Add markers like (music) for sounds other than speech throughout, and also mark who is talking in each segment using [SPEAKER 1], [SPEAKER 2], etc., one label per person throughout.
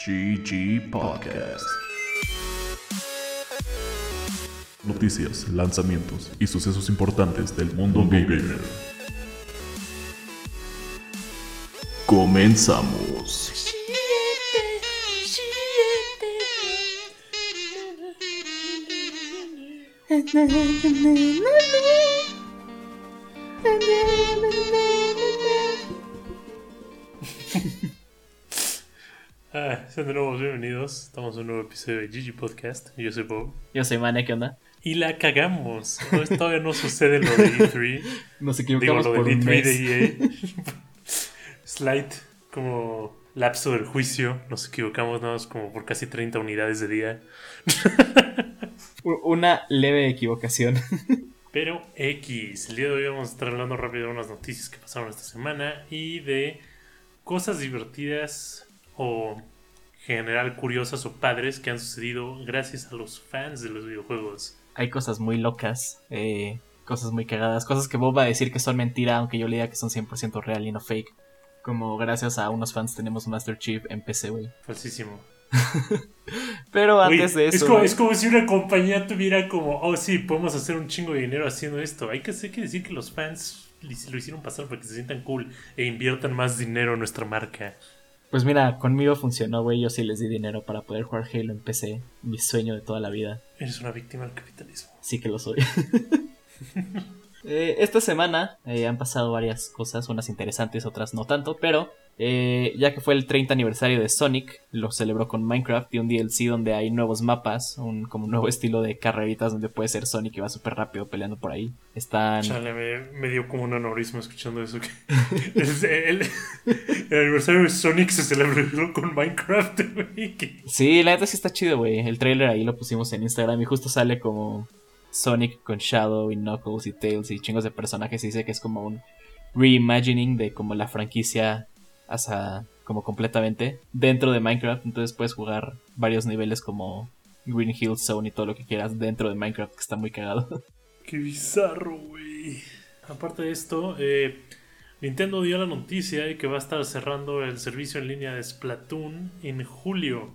[SPEAKER 1] GG Podcast. Noticias, lanzamientos y sucesos importantes del mundo gamer. Comenzamos.
[SPEAKER 2] De nuevo bienvenidos. Estamos en un nuevo episodio de GG Podcast. Yo soy Bob.
[SPEAKER 3] Yo soy Mane, ¿qué onda?
[SPEAKER 2] Y la cagamos. Todavía no sucede lo de E3. (laughs)
[SPEAKER 3] Nos
[SPEAKER 2] Digo,
[SPEAKER 3] equivocamos
[SPEAKER 2] lo
[SPEAKER 3] por un
[SPEAKER 2] E3
[SPEAKER 3] mes.
[SPEAKER 2] de EA. (laughs) Slight, como lapso del juicio. Nos equivocamos nada más como por casi 30 unidades de día. (laughs)
[SPEAKER 3] Una leve equivocación.
[SPEAKER 2] Pero X, el día de hoy vamos a estar hablando rápido de unas noticias que pasaron esta semana y de cosas divertidas o general curiosas o padres que han sucedido gracias a los fans de los videojuegos.
[SPEAKER 3] Hay cosas muy locas, eh, cosas muy cagadas, cosas que Bob va a decir que son mentira, aunque yo le diga que son 100% real y no fake. Como gracias a unos fans tenemos Master Chief en PC, güey. (laughs)
[SPEAKER 2] Falsísimo.
[SPEAKER 3] Pero antes de
[SPEAKER 2] es,
[SPEAKER 3] eso...
[SPEAKER 2] como,
[SPEAKER 3] güey,
[SPEAKER 2] es como si una compañía tuviera como, oh sí, podemos hacer un chingo de dinero haciendo esto. Hay que, hay que decir que los fans lo hicieron pasar para que se sientan cool e inviertan más dinero en nuestra marca.
[SPEAKER 3] Pues mira, conmigo funcionó, güey. Yo sí les di dinero para poder jugar Halo en PC. Mi sueño de toda la vida.
[SPEAKER 2] Eres una víctima del capitalismo.
[SPEAKER 3] Sí que lo soy. (laughs) Eh, esta semana eh, han pasado varias cosas, unas interesantes, otras no tanto, pero eh, ya que fue el 30 aniversario de Sonic, lo celebró con Minecraft y un DLC donde hay nuevos mapas, un como nuevo estilo de carreritas donde puede ser Sonic y va súper rápido peleando por ahí. Están...
[SPEAKER 2] Chale, me, me dio como un aneurisma escuchando eso. Que (laughs) el, el- el aniversario de Sonic se celebró con Minecraft, (laughs) güey.
[SPEAKER 3] Sí, la neta sí está chido, güey. El trailer ahí lo pusimos en Instagram y justo sale como Sonic con Shadow y Knuckles y Tails y chingos de personajes y dice que es como un reimagining de como la franquicia hasta como completamente dentro de Minecraft. Entonces puedes jugar varios niveles como Green Hill Zone y todo lo que quieras dentro de Minecraft, que está muy cagado. (laughs)
[SPEAKER 2] Qué bizarro, güey. Aparte de esto, eh, Nintendo dio la noticia de que va a estar cerrando el servicio en línea de Splatoon en julio.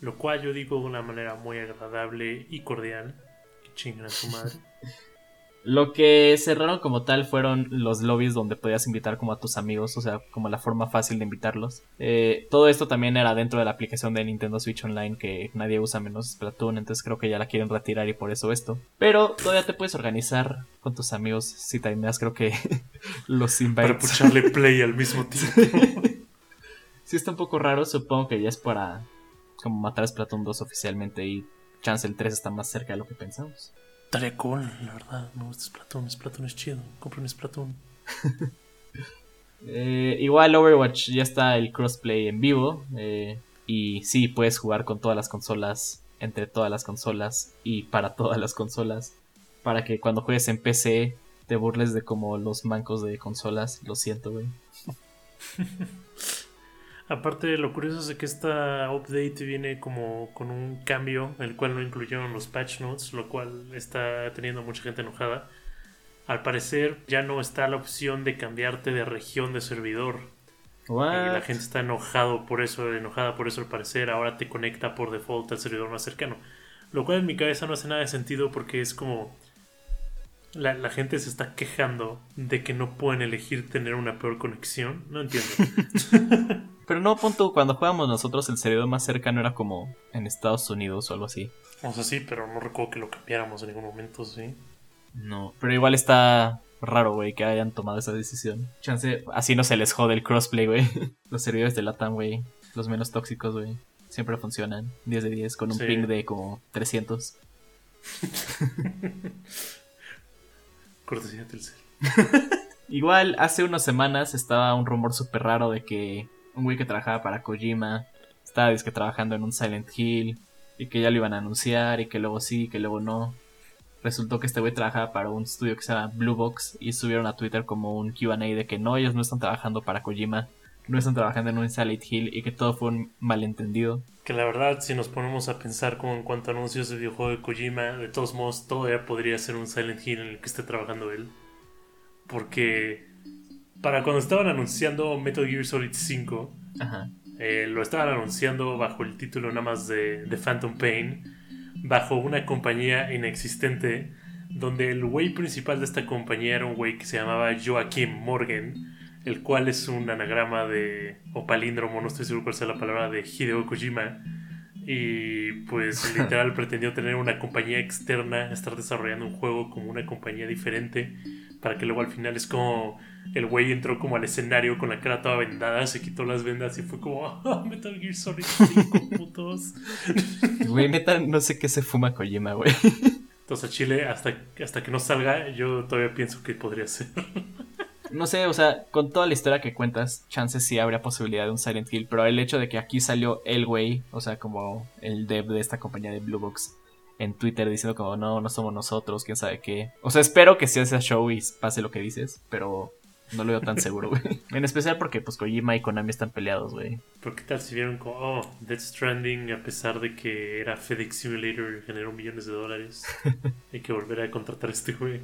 [SPEAKER 2] Lo cual yo digo de una manera muy agradable y cordial. Que chingan a su madre. (laughs)
[SPEAKER 3] Lo que cerraron como tal fueron los lobbies donde podías invitar como a tus amigos, o sea, como la forma fácil de invitarlos. Eh, todo esto también era dentro de la aplicación de Nintendo Switch Online que nadie usa menos Splatoon, entonces creo que ya la quieren retirar y por eso esto. Pero todavía te puedes organizar con tus amigos si timeas, creo que (laughs) los
[SPEAKER 2] Para
[SPEAKER 3] invites.
[SPEAKER 2] pucharle (laughs) play al mismo tiempo. (laughs)
[SPEAKER 3] sí está un poco raro, supongo que ya es para como matar a Splatoon 2 oficialmente y chance el 3 está más cerca de lo que pensamos.
[SPEAKER 2] Estaría cool, la verdad. Me gusta Splatoon. Splatoon es chido. Compren un Splatoon. (laughs)
[SPEAKER 3] Eh, igual Overwatch ya está el crossplay en vivo. eh, y sí, puedes jugar con todas las consolas, entre todas las consolas y para todas las consolas. Para que cuando juegues en PC te burles de como los mancos de consolas. Lo siento, güey. (laughs)
[SPEAKER 2] Aparte, lo curioso es de que esta update viene como con un cambio, el cual no incluyeron los patch notes, lo cual está teniendo mucha gente enojada. Al parecer, ya no está la opción de cambiarte de región de servidor. Y la gente está enojado por eso, enojada por eso al parecer. Ahora te conecta por default al servidor más cercano. Lo cual en mi cabeza no hace nada de sentido porque es como. La, la gente se está quejando de que no pueden elegir tener una peor conexión. No entiendo. (laughs)
[SPEAKER 3] Pero no, punto, cuando jugábamos nosotros el servidor más cercano era como en Estados Unidos o algo así.
[SPEAKER 2] O sea, sí, pero no recuerdo que lo cambiáramos en ningún momento, sí.
[SPEAKER 3] No, pero igual está raro, güey, que hayan tomado esa decisión. Chance, así no se les jode el crossplay, güey. (laughs) Los servidores de Latam, güey, los menos tóxicos, güey, siempre funcionan. 10 de 10 con un
[SPEAKER 2] Sí.
[SPEAKER 3] ping de como 300. (laughs)
[SPEAKER 2] Cortesía de Telcel. (laughs)
[SPEAKER 3] Igual, hace unas semanas estaba un rumor súper raro de que un güey que trabajaba para Kojima estaba dizque, trabajando en un Silent Hill y que ya lo iban a anunciar y que luego sí, y que luego no. Resultó que este güey trabajaba para un estudio que se llama Blue Box y subieron a Twitter como un QA de que no, ellos no están trabajando para Kojima, no están trabajando en un Silent Hill y que todo fue un malentendido.
[SPEAKER 2] Que la verdad, si nos ponemos a pensar como en cuanto a anuncios de videojuego de Kojima, de todos modos, todavía podría ser un Silent Hill en el que esté trabajando él. Porque para cuando estaban anunciando Metal Gear Solid 5,
[SPEAKER 3] Ajá.
[SPEAKER 2] Eh, lo estaban anunciando bajo el título nada más de, de Phantom Pain, bajo una compañía inexistente, donde el güey principal de esta compañía era un güey que se llamaba Joaquim Morgan, el cual es un anagrama de, o palíndromo, no estoy seguro cuál sea la palabra, de Hideo Kojima. Y pues (laughs) literal pretendió tener una compañía externa, estar desarrollando un juego como una compañía diferente, para que luego al final es como el güey entró como al escenario con la cara toda vendada, se quitó las vendas y fue como, (laughs) "Ah, Metal Gear Solid 5, (laughs) putos.
[SPEAKER 3] Güey, neta, no sé qué se fuma Kojima, güey.
[SPEAKER 2] Entonces Chile, hasta, hasta que no salga, yo todavía pienso que podría ser.
[SPEAKER 3] No sé, o sea, con toda la historia que cuentas, chances sí habría posibilidad de un Silent Hill, pero el hecho de que aquí salió el güey, o sea, como el dev de esta compañía de Blue Box, en Twitter diciendo como no, no somos nosotros, quién sabe qué. O sea, espero que sea ese show y pase lo que dices, pero no lo veo tan seguro, güey. (laughs) En especial porque pues Kojima y Konami están peleados, güey.
[SPEAKER 2] Pero qué tal si vieron como, oh, Death Stranding, a pesar de que era FedEx Simulator, generó millones de dólares. (laughs) Hay que volver a contratar a este güey.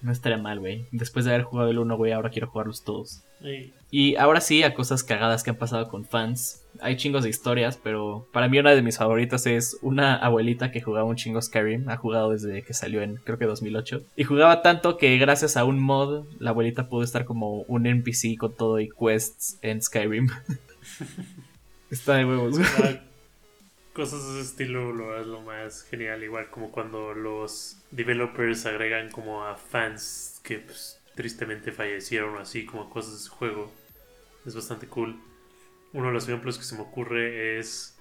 [SPEAKER 3] No estaría mal, güey. Después de haber jugado el 1, güey, ahora quiero jugarlos todos.
[SPEAKER 2] Y
[SPEAKER 3] Y ahora sí, a cosas cagadas que han pasado con fans. Hay chingos de historias, pero para mí una de mis favoritas es una abuelita que jugaba un chingo Skyrim. Ha jugado desde que salió en creo que 2008. Y jugaba tanto que gracias a un mod, la abuelita pudo estar como un NPC con todo y quests en Skyrim. (laughs) Está de huevos, güey.
[SPEAKER 2] Cosas de ese estilo lo es lo más genial, igual como cuando los developers agregan como a fans que pues, tristemente fallecieron o así como cosas de su juego. Es bastante cool. Uno de los ejemplos que se me ocurre es,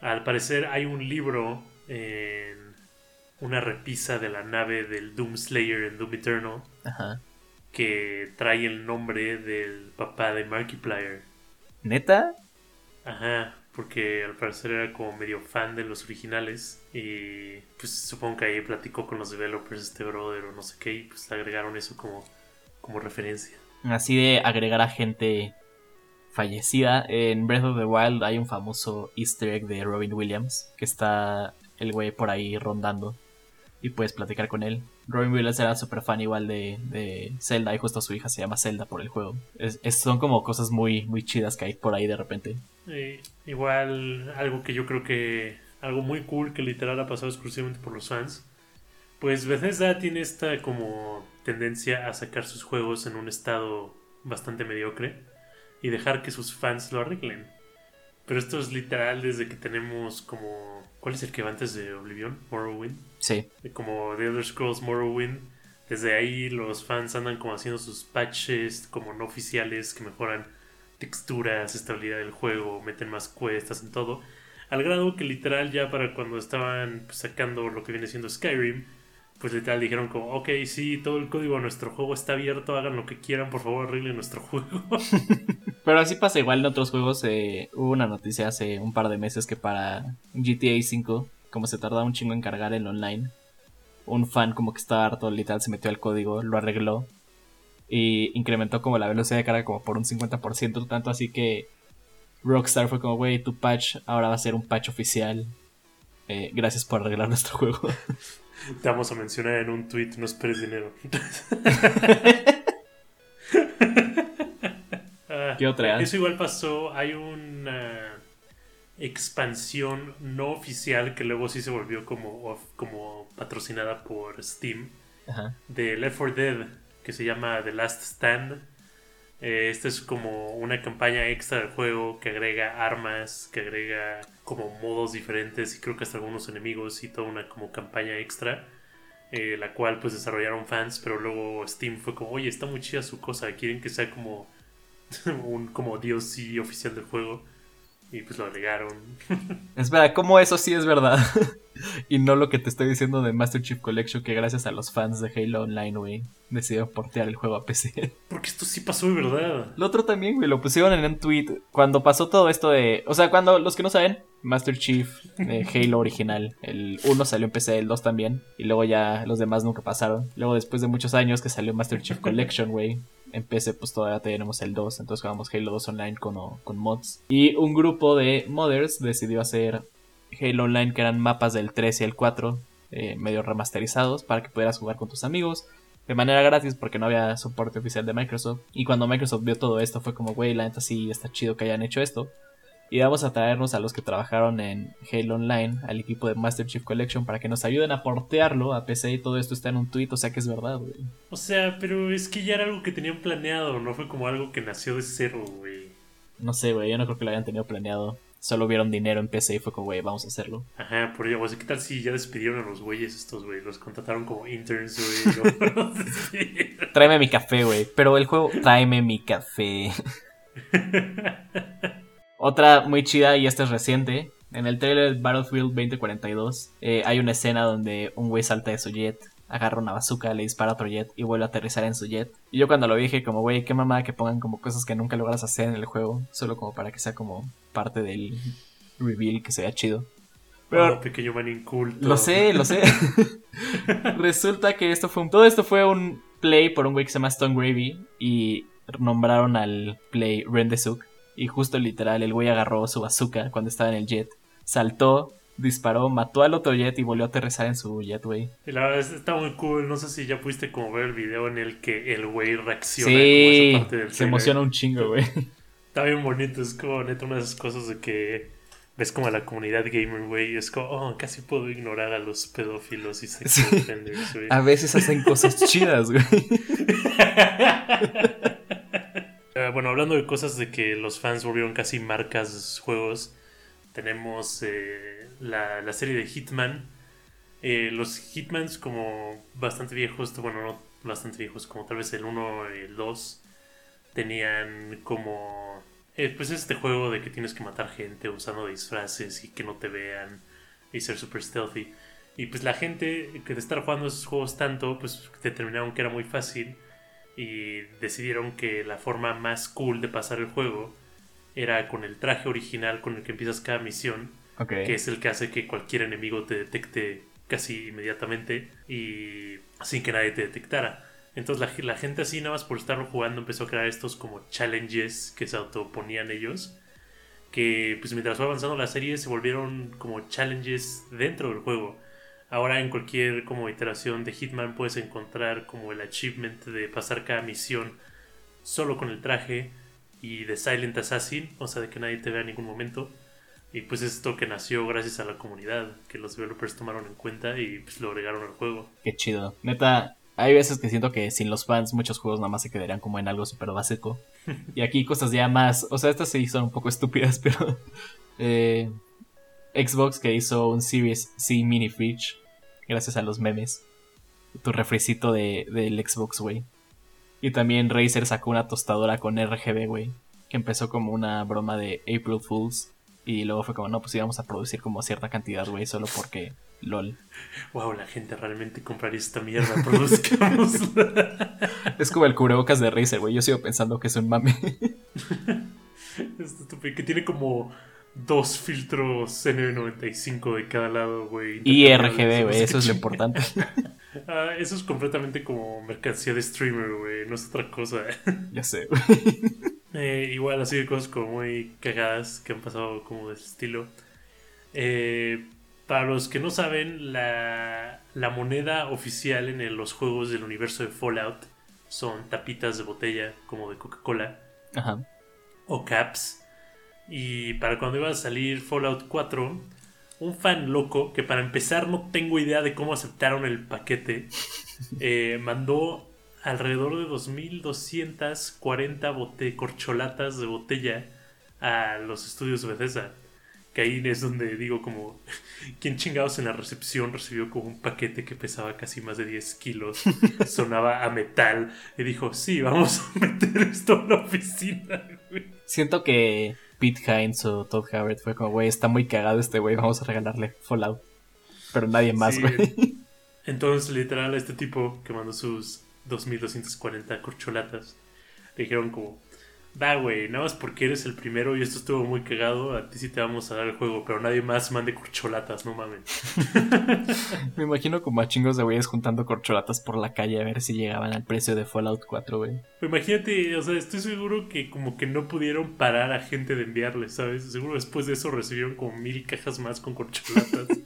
[SPEAKER 2] al parecer hay un libro en una repisa de la nave del Doom Slayer en Doom Eternal
[SPEAKER 3] Ajá.
[SPEAKER 2] que trae el nombre del papá de Markiplier.
[SPEAKER 3] ¿Neta?
[SPEAKER 2] Ajá, porque al parecer era como medio fan de los originales y pues supongo que ahí platicó con los developers este brother o no sé qué y pues le agregaron eso como, como referencia.
[SPEAKER 3] Así de agregar a gente fallecida. En Breath of the Wild hay un famoso easter egg de Robin Williams, que está el güey por ahí rondando y puedes platicar con él. Robin Williams era súper fan igual de, de Zelda y justo su hija se llama Zelda por el juego. Es, son como cosas muy, muy chidas que hay por ahí de repente.
[SPEAKER 2] Igual algo que yo creo que algo muy cool que literal ha pasado exclusivamente por los fans. Pues Bethesda tiene esta como tendencia a sacar sus juegos en un estado bastante mediocre y dejar que sus fans lo arreglen. Pero esto es literal desde que tenemos como... ¿Cuál es el que va antes de Oblivion? Morrowind.
[SPEAKER 3] Sí,
[SPEAKER 2] Como The Elder Scrolls Morrowind. Desde ahí los fans andan como haciendo sus patches como no oficiales que mejoran texturas, estabilidad del juego, meten más cuestas en todo. Al grado que literal ya para cuando estaban pues, sacando lo que viene siendo Skyrim, pues literal dijeron como, ok, sí, todo el código de nuestro juego está abierto, hagan lo que quieran, por favor arreglen nuestro juego. (laughs)
[SPEAKER 3] Pero así pasa igual en otros juegos. eh, hubo una noticia hace un par de meses que para GTA V, como se tardaba un chingo en cargar el online, un fan como que estaba harto, literal, se metió al código, lo arregló y incrementó como la velocidad de carga como por un 50%, tanto así que Rockstar fue como, güey, tu patch ahora va a ser un patch oficial. eh, gracias por arreglar nuestro juego. (laughs)
[SPEAKER 2] Te vamos a mencionar en un tweet, no esperes dinero. (laughs)
[SPEAKER 3] ¿Qué otra?
[SPEAKER 2] Eso igual pasó. Hay una expansión no oficial que luego sí se volvió como, como patrocinada por Steam
[SPEAKER 3] Ajá.
[SPEAKER 2] de Left 4 Dead que se llama The Last Stand. Eh, esta es como una campaña extra del juego que agrega armas, que agrega como modos diferentes y creo que hasta algunos enemigos y toda una como campaña extra. eh, la cual pues desarrollaron fans, pero luego Steam fue como, oye, está muy chida su cosa, quieren que sea como (laughs) un como DLC oficial del juego. Y pues lo agregaron. (laughs)
[SPEAKER 3] Espera, ¿cómo eso sí es verdad? (laughs) (laughs) y no lo que te estoy diciendo de Master Chief Collection, que gracias a los fans de Halo Online, güey, decidieron portear el juego a PC. (laughs)
[SPEAKER 2] Porque esto sí pasó de verdad.
[SPEAKER 3] Lo otro también, güey, lo pusieron en un tweet cuando pasó todo esto de... O sea, cuando los que no saben, Master Chief de (laughs) Halo original, el 1 salió en PC, el 2 también, y luego ya los demás nunca pasaron. Luego después de muchos años que salió Master Chief Collection, güey, en PC pues todavía tenemos el 2, entonces jugamos Halo 2 online con, con mods. Y un grupo de modders decidió hacer Halo Online que eran mapas del 3 y el 4, eh, medio remasterizados, para que pudieras jugar con tus amigos de manera gratis porque no había soporte oficial de Microsoft. Y cuando Microsoft vio todo esto fue como, güey, la neta sí está chido que hayan hecho esto. Y vamos a traernos a los que trabajaron en Halo Online, al equipo de Master Chief Collection, para que nos ayuden a portearlo a PC y todo esto está en un tweet, o sea que es verdad, güey.
[SPEAKER 2] O sea, pero es que ya era algo que tenían planeado, no fue como algo que nació de cero, güey.
[SPEAKER 3] No sé, güey, yo no creo que lo hayan tenido planeado. Solo vieron dinero en PC y fue como, güey, vamos a hacerlo.
[SPEAKER 2] Ajá, por ello, güey, ¿qué tal si ya despidieron a los güeyes estos, güey? Los contrataron como interns, güey. no. (laughs)
[SPEAKER 3] Tráeme mi café, güey. Pero el juego, tráeme mi café. (laughs) Otra muy chida, y esta es reciente. En el trailer Battlefield 2042 eh, hay una escena donde un güey salta de su jet, agarra una bazooka, le dispara a otro jet y vuelve a aterrizar en su jet. Y yo cuando lo vi dije como, güey, qué mamada que pongan como cosas que nunca logras hacer en el juego, solo como para que sea como parte del reveal que sea chido.
[SPEAKER 2] Pero, oh, pequeño man inculto.
[SPEAKER 3] Lo sé, lo sé. (laughs) (laughs) Resulta que esto fue un, todo esto fue un play por un güey que se llama Stone Gravy y nombraron al play Rendezuk y justo literal, el güey agarró su bazooka cuando estaba en el jet, saltó, disparó, mató al otro jet y volvió a aterrizar en su jet, güey.
[SPEAKER 2] Y la verdad está muy cool. No sé si ya pudiste como ver el video en el que el güey reacciona
[SPEAKER 3] sí,
[SPEAKER 2] como esa parte del
[SPEAKER 3] se
[SPEAKER 2] trailer.
[SPEAKER 3] emociona un chingo, güey.
[SPEAKER 2] Está bien bonito, es como neta una de esas cosas de que ves como a la comunidad gamer, güey, y es como, oh, casi puedo ignorar a los pedófilos y sexual
[SPEAKER 3] Sí.
[SPEAKER 2] offenders, güey.
[SPEAKER 3] A veces hacen cosas (laughs) chidas, güey. (laughs)
[SPEAKER 2] Eh, bueno, hablando de cosas de que los fans volvieron casi marcas de sus juegos, tenemos eh, la, la serie de Hitman. Eh, los Hitmans como bastante viejos, bueno, no bastante viejos, como tal vez el 1 y el 2, tenían como... eh, pues este juego de que tienes que matar gente usando disfraces y que no te vean y ser super stealthy. Y pues la gente que de estar jugando esos juegos tanto, pues determinaron que era muy fácil y decidieron que la forma más cool de pasar el juego era con el traje original con el que empiezas cada misión, Que es el que hace que cualquier enemigo te detecte casi inmediatamente y sin que nadie te detectara. Entonces la, la gente así nada más por estarlo jugando empezó a crear estos como challenges que se autoponían ellos que pues mientras fue avanzando la serie se volvieron como challenges dentro del juego. Ahora en cualquier como iteración de Hitman puedes encontrar como el achievement de pasar cada misión solo con el traje y de Silent Assassin, o sea, de que nadie te vea en ningún momento. Y pues esto que nació gracias a la comunidad, que los developers tomaron en cuenta y pues lo agregaron al juego.
[SPEAKER 3] Qué chido. Neta, hay veces que siento que sin los fans muchos juegos nada más se quedarían como en algo súper básico. (laughs) Y aquí cosas ya más... O sea, estas sí son un poco estúpidas, (laughs) pero... eh, Xbox que hizo un Series C Mini Fridge. Gracias a los memes. Tu refrescito de, del Xbox, güey. Y también Razer sacó una tostadora con RGB, güey. Que empezó como una broma de April Fools. Y luego fue como, no, pues íbamos a producir como cierta cantidad, güey, solo porque LOL.
[SPEAKER 2] Wow, la gente realmente compraría esta mierda, produzcámosla. (laughs)
[SPEAKER 3] Es como el cubrebocas de Razer, güey. Yo sigo pensando que es un mame. (laughs)
[SPEAKER 2] Esto estúpido, que tiene como dos filtros N95 de cada lado, güey.
[SPEAKER 3] Y RGB, güey. Eso es lo importante. (laughs)
[SPEAKER 2] Ah, eso es completamente como mercancía de streamer, güey. No es otra cosa.
[SPEAKER 3] ya sé, güey.
[SPEAKER 2] Eh, igual así de cosas como muy cagadas que han pasado como de ese estilo. Eh, para los que no saben, la, la moneda oficial en el- los juegos del universo de Fallout son tapitas de botella como de Coca-Cola
[SPEAKER 3] Ajá.
[SPEAKER 2] o caps. Y para cuando iba a salir Fallout 4, un fan loco, que para empezar no tengo idea de cómo aceptaron el paquete, (laughs) eh, mandó alrededor de 2.240 bote corcholatas de botella a los estudios de Bethesda. Que ahí es donde digo como, (laughs) ¿quién chingados en la recepción recibió como un paquete que pesaba casi más de 10 kilos? (laughs) Sonaba a metal. Y dijo, sí, vamos a meter esto en la oficina. güey".
[SPEAKER 3] Siento que Pete Hines o Todd Howard fue como, güey, está muy cagado este güey. Vamos a regalarle Fallout. Pero nadie más,
[SPEAKER 2] Sí,
[SPEAKER 3] güey.
[SPEAKER 2] Entonces, literal, este tipo que mandó sus 2240 corcholatas, le dijeron como, va, güey, nada más porque eres el primero y esto estuvo muy cagado, a ti sí te vamos a dar el juego, pero nadie más mande corcholatas, no mames. (laughs)
[SPEAKER 3] Me imagino como a chingos de güeyes juntando corcholatas por la calle a ver si llegaban al precio de Fallout 4, güey.
[SPEAKER 2] Imagínate, o sea, estoy seguro que como que no pudieron parar a gente de enviarles, ¿sabes? Seguro después de eso recibieron como mil cajas más con corcholatas. (laughs)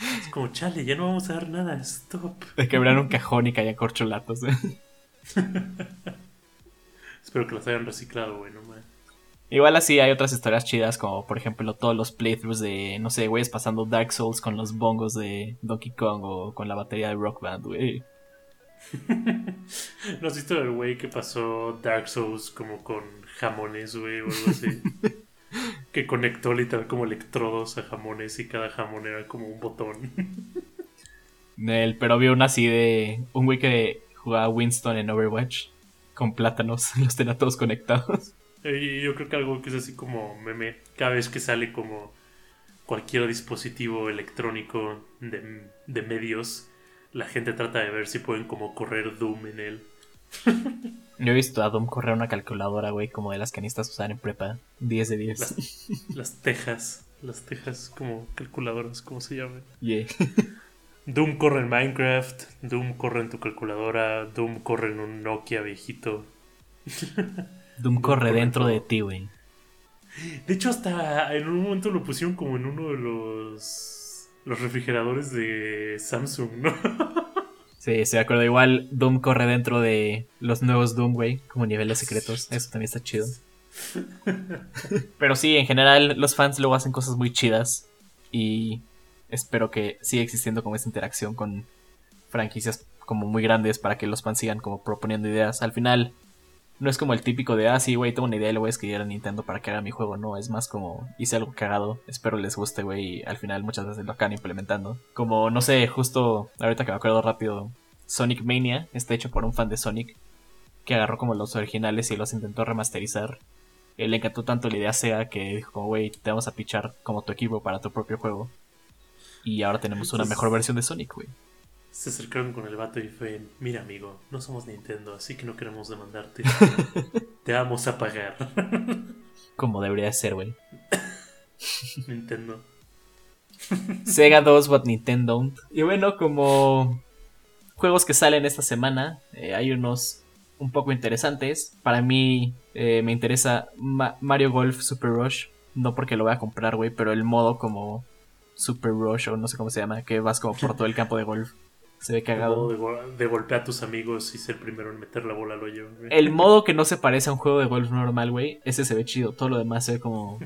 [SPEAKER 2] Es como, chale, ya no vamos a dar nada, stop.
[SPEAKER 3] De quebrar un cajón y caían corcholatos. ¿eh? (laughs)
[SPEAKER 2] Espero que los hayan reciclado, güey, no mames.
[SPEAKER 3] Igual así hay otras historias chidas, como por ejemplo todos los playthroughs de, no sé, güeyes pasando Dark Souls con los bongos de Donkey Kong o con la batería de Rock Band, güey. (laughs)
[SPEAKER 2] ¿No has visto el güey que pasó Dark Souls como con jamones, güey, o algo así? (laughs) que conectó literal como electrodos a jamones y cada jamón era como un botón. (laughs)
[SPEAKER 3] Nel, pero vi una así de un güey que jugaba Winston en Overwatch con plátanos, (laughs) los tenía todos conectados.
[SPEAKER 2] Y yo creo que algo que es así como meme, cada vez que sale como cualquier dispositivo electrónico de, de medios, la gente trata de ver si pueden como correr Doom en él. (laughs)
[SPEAKER 3] Yo he visto a Doom correr una calculadora, güey, como de las canistas usar en prepa. 10 de 10.
[SPEAKER 2] Las, las tejas, las tejas como calculadoras, como se llaman.
[SPEAKER 3] Yeah. (laughs)
[SPEAKER 2] Doom corre en Minecraft, Doom corre en tu calculadora, Doom corre en un Nokia viejito. (laughs)
[SPEAKER 3] Doom corre
[SPEAKER 2] corre
[SPEAKER 3] dentro de ti, güey.
[SPEAKER 2] De hecho, hasta en un momento lo pusieron como en uno de los, los refrigeradores de Samsung, ¿no? (laughs)
[SPEAKER 3] Sí, se acuerdo. Igual Doom corre dentro de los nuevos Doom, güey, como niveles secretos. (laughs) Eso también está chido. Pero sí, en general, los fans luego hacen cosas muy chidas. Y espero que siga existiendo como esa interacción con franquicias como muy grandes para que los fans sigan como proponiendo ideas. Al final, no es como el típico de, ah, sí, güey, tengo una idea y le voy a escribir a Nintendo para que haga mi juego. No, es más como, hice algo cagado, espero les guste, güey, y al final muchas veces lo acaban implementando. Como, no sé, justo ahorita que me acuerdo rápido, Sonic Mania está hecho por un fan de Sonic que agarró como los originales y los intentó remasterizar. Él le encantó tanto la idea Sega que dijo, güey, te vamos a pichar como tu equipo para tu propio juego. Y ahora tenemos una mejor versión de Sonic, güey.
[SPEAKER 2] Se acercaron con el vato y fue, mira amigo, no somos Nintendo, así que no queremos demandarte. (laughs) Te vamos a pagar. (laughs)
[SPEAKER 3] Como debería ser, güey. (laughs)
[SPEAKER 2] Nintendo.
[SPEAKER 3] Sega 2, but Nintendo. Y bueno, como juegos que salen esta semana, eh, hay unos un poco interesantes. Para mí eh, me interesa Ma- Mario Golf Super Rush. No porque lo voy a comprar, güey, pero el modo como Super Rush o no sé cómo se llama, que vas como por todo el campo de golf. Se ve
[SPEAKER 2] El
[SPEAKER 3] cagado.
[SPEAKER 2] modo de, de golpear a tus amigos y ser primero en meter la bola al hoyo. güey.
[SPEAKER 3] El (laughs) modo que no se parece a un juego de golf normal, güey, ese se ve chido. Todo lo demás se ve como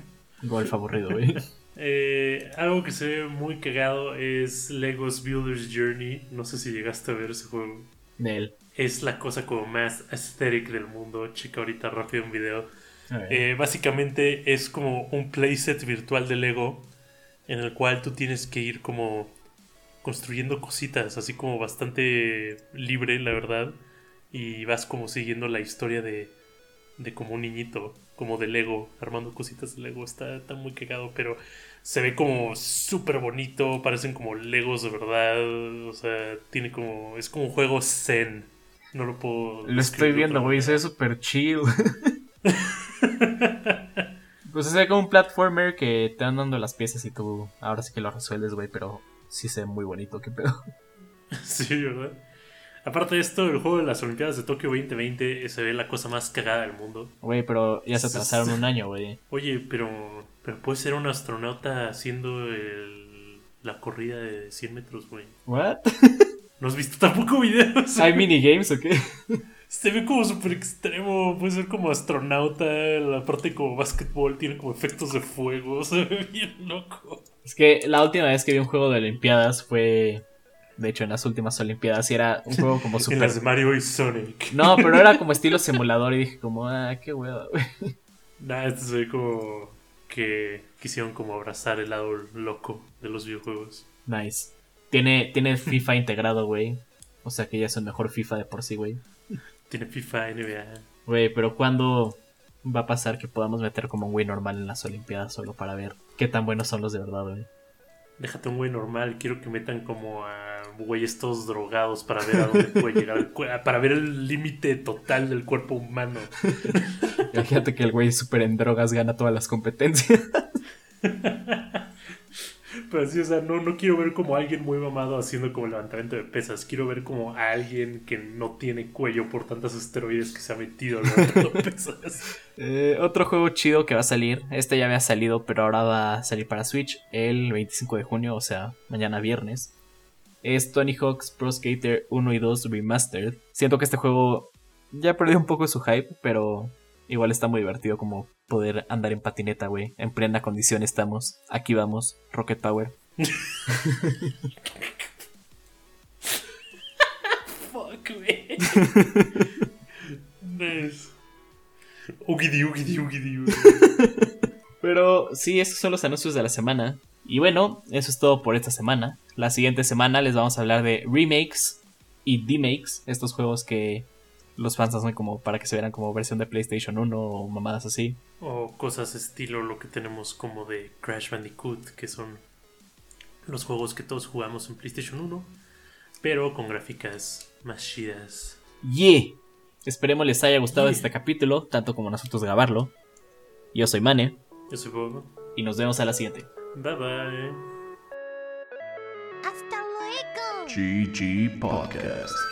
[SPEAKER 3] golf (laughs) aburrido, güey.
[SPEAKER 2] Eh, algo que se ve muy cagado es Legos Builder's Journey. No sé si llegaste a ver ese juego.
[SPEAKER 3] Nel.
[SPEAKER 2] Es la cosa como más aesthetic del mundo. Checa ahorita rápido un video. Eh, básicamente es como un playset virtual de Lego en el cual tú tienes que ir como construyendo cositas, así como bastante libre, la verdad. Y vas como siguiendo la historia de, de como un niñito, como de Lego, armando cositas de Lego. Está, está muy cagado, pero se ve como súper bonito, parecen como Legos de verdad. O sea, tiene como. Es como un juego zen. No lo puedo.
[SPEAKER 3] Lo estoy viendo, güey, se ve súper chill. (laughs) pues ve como un platformer que te van dando las piezas y tú ahora sí que lo resuelves, güey, pero sí se ve muy bonito, qué pedo. (laughs)
[SPEAKER 2] Sí, ¿verdad? Aparte de esto, el juego de las Olimpiadas de Tokio 2020 se ve la cosa más cagada del mundo.
[SPEAKER 3] Güey, pero ya se atrasaron un año, güey.
[SPEAKER 2] Oye, pero, pero puedes ser un astronauta haciendo el- la corrida de 100 metros, güey.
[SPEAKER 3] ¿What? (laughs)
[SPEAKER 2] ¿No has visto tampoco videos?
[SPEAKER 3] ¿Hay minigames o qué? (laughs)
[SPEAKER 2] Se ve como súper extremo. Puede ser como astronauta. La parte como básquetbol tiene como efectos de fuego. (laughs) Se ve bien loco.
[SPEAKER 3] Es que la última vez que vi un juego de Olimpiadas fue, de hecho, en las últimas Olimpiadas y era un juego como (laughs)
[SPEAKER 2] En
[SPEAKER 3] súper...
[SPEAKER 2] las de Mario y Sonic.
[SPEAKER 3] No, pero era como (laughs) estilo simulador y dije como, ah, qué hueva, güey.
[SPEAKER 2] Nah, este se ve como que quisieron como abrazar el lado loco de los videojuegos.
[SPEAKER 3] Nice. Tiene, tiene FIFA integrado, güey. O sea que ya es un mejor FIFA de por sí, güey.
[SPEAKER 2] Tiene FIFA, NBA.
[SPEAKER 3] Güey, pero ¿cuándo va a pasar que podamos meter como un güey normal en las Olimpiadas solo para ver qué tan buenos son los de verdad, güey?
[SPEAKER 2] Déjate un güey normal. Quiero que metan como a güeyes todos drogados para ver a dónde puede llegar. el para ver el límite total del cuerpo humano. (laughs)
[SPEAKER 3] Imagínate que el güey súper en drogas gana todas las competencias. (laughs)
[SPEAKER 2] Pero sí, o sea, no, no quiero ver como alguien muy mamado haciendo como levantamiento de pesas. Quiero ver como a alguien que no tiene cuello por tantos esteroides que se ha metido levantando pesas. (laughs)
[SPEAKER 3] Eh, otro juego chido que va a salir, este ya había salido, pero ahora va a salir para Switch el 25 de junio, o sea, mañana viernes. Es Tony Hawk's Pro Skater 1 y 2 Remastered. Siento que este juego ya perdió un poco su hype, pero igual está muy divertido como poder andar en patineta, güey. En plena condición estamos. Aquí vamos, Rocket Power. (laughs)
[SPEAKER 2] Fuck, güey. nice. Ugidi, ugidi, ugidi, ugidi.
[SPEAKER 3] Pero sí, estos son los anuncios de la semana. Y bueno, eso es todo por esta semana. La siguiente semana les vamos a hablar de remakes y demakes, estos juegos que los fans hacen como para que se vean como versión de PlayStation 1 o mamadas así.
[SPEAKER 2] O cosas estilo lo que tenemos como de Crash Bandicoot, que son los juegos que todos jugamos en PlayStation 1, pero con gráficas más chidas.
[SPEAKER 3] Yeah. Esperemos les haya gustado
[SPEAKER 2] Yeah.
[SPEAKER 3] este capítulo, tanto como nosotros grabarlo. Yo soy Mane
[SPEAKER 2] Yo soy Bob.
[SPEAKER 3] y nos vemos a la siguiente.
[SPEAKER 2] Bye bye.
[SPEAKER 4] Hasta luego.
[SPEAKER 1] GG Podcast.